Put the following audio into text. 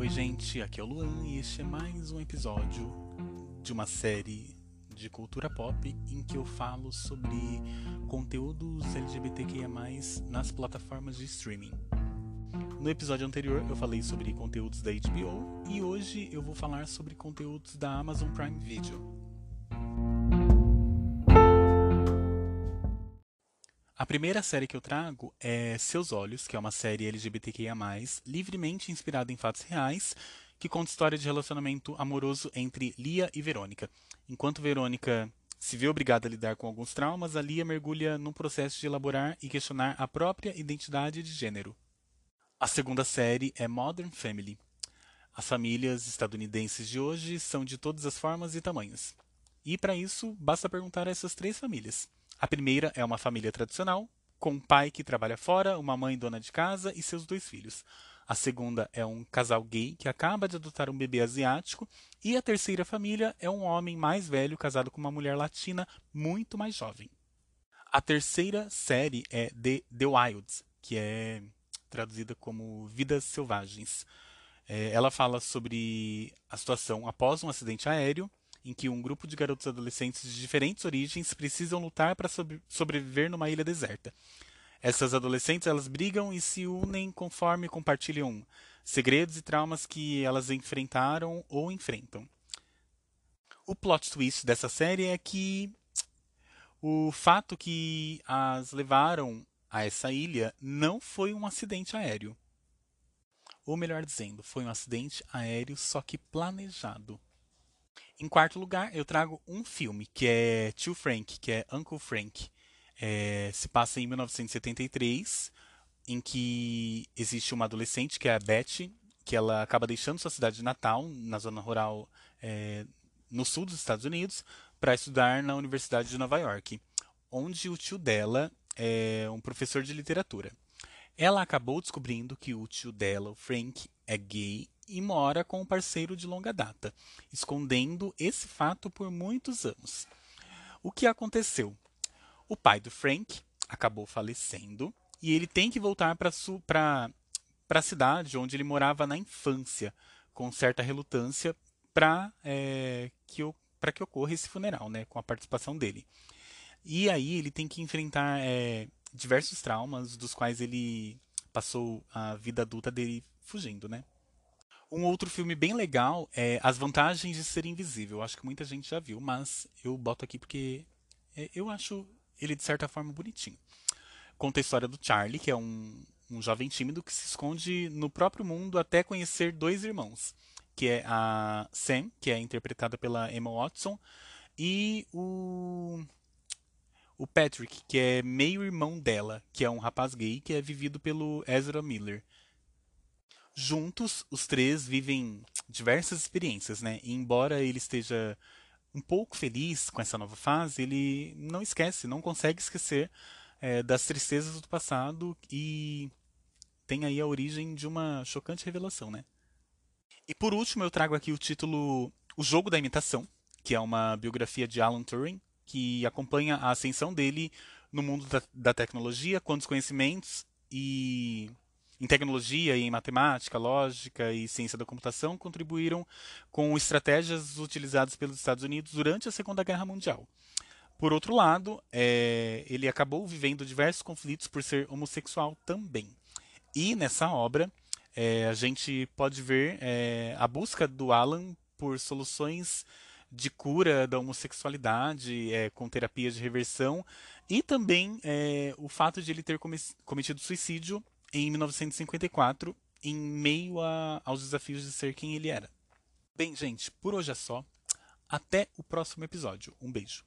Oi, gente, aqui é o Luan e este é mais um episódio de uma série de cultura pop em que eu falo sobre conteúdos LGBTQIA, nas plataformas de streaming. No episódio anterior eu falei sobre conteúdos da HBO e hoje eu vou falar sobre conteúdos da Amazon Prime Video. A primeira série que eu trago é Seus Olhos, que é uma série LGBTQIA+, livremente inspirada em fatos reais, que conta história de relacionamento amoroso entre Lia e Verônica. Enquanto Verônica se vê obrigada a lidar com alguns traumas, a Lia mergulha num processo de elaborar e questionar a própria identidade de gênero. A segunda série é Modern Family. As famílias estadunidenses de hoje são de todas as formas e tamanhos. E para isso, basta perguntar a essas três famílias. A primeira é uma família tradicional, com um pai que trabalha fora, uma mãe dona de casa e seus dois filhos. A segunda é um casal gay que acaba de adotar um bebê asiático. E a terceira família é um homem mais velho casado com uma mulher latina muito mais jovem. A terceira série é The, The Wilds, que é traduzida como Vidas Selvagens. É, ela fala sobre a situação após um acidente aéreo em que um grupo de garotos adolescentes de diferentes origens precisam lutar para sobre sobreviver numa ilha deserta. Essas adolescentes elas brigam e se unem conforme compartilham segredos e traumas que elas enfrentaram ou enfrentam. O plot twist dessa série é que o fato que as levaram a essa ilha não foi um acidente aéreo. Ou melhor dizendo, foi um acidente aéreo só que planejado. Em quarto lugar, eu trago um filme que é Tio Frank, que é Uncle Frank. É, se passa em 1973, em que existe uma adolescente que é a Betty, que ela acaba deixando sua cidade de natal, na zona rural é, no sul dos Estados Unidos, para estudar na Universidade de Nova York, onde o tio dela é um professor de literatura. Ela acabou descobrindo que o tio dela, o Frank, é gay e mora com um parceiro de longa data, escondendo esse fato por muitos anos. O que aconteceu? O pai do Frank acabou falecendo e ele tem que voltar para a cidade onde ele morava na infância, com certa relutância para é, que, que ocorra esse funeral, né, com a participação dele. E aí ele tem que enfrentar é, diversos traumas, dos quais ele passou a vida adulta dele fugindo, né? Um outro filme bem legal é As Vantagens de Ser Invisível. Acho que muita gente já viu, mas eu boto aqui porque é, eu acho ele de certa forma bonitinho. Conta a história do Charlie, que é um, um jovem tímido que se esconde no próprio mundo até conhecer dois irmãos, que é a Sam, que é interpretada pela Emma Watson, e o o Patrick, que é meio irmão dela, que é um rapaz gay que é vivido pelo Ezra Miller. Juntos, os três vivem diversas experiências, né? E embora ele esteja um pouco feliz com essa nova fase, ele não esquece, não consegue esquecer é, das tristezas do passado e tem aí a origem de uma chocante revelação, né? E por último, eu trago aqui o título O Jogo da Imitação, que é uma biografia de Alan Turing, que acompanha a ascensão dele no mundo da, da tecnologia, com os conhecimentos e em tecnologia e em matemática, lógica e ciência da computação contribuíram com estratégias utilizadas pelos Estados Unidos durante a Segunda Guerra Mundial. Por outro lado, é, ele acabou vivendo diversos conflitos por ser homossexual também. E nessa obra, é, a gente pode ver é, a busca do Alan por soluções de cura da homossexualidade é, com terapia de reversão e também é, o fato de ele ter cometido suicídio em 1954, em meio a, aos desafios de ser quem ele era. Bem, gente, por hoje é só. Até o próximo episódio. Um beijo.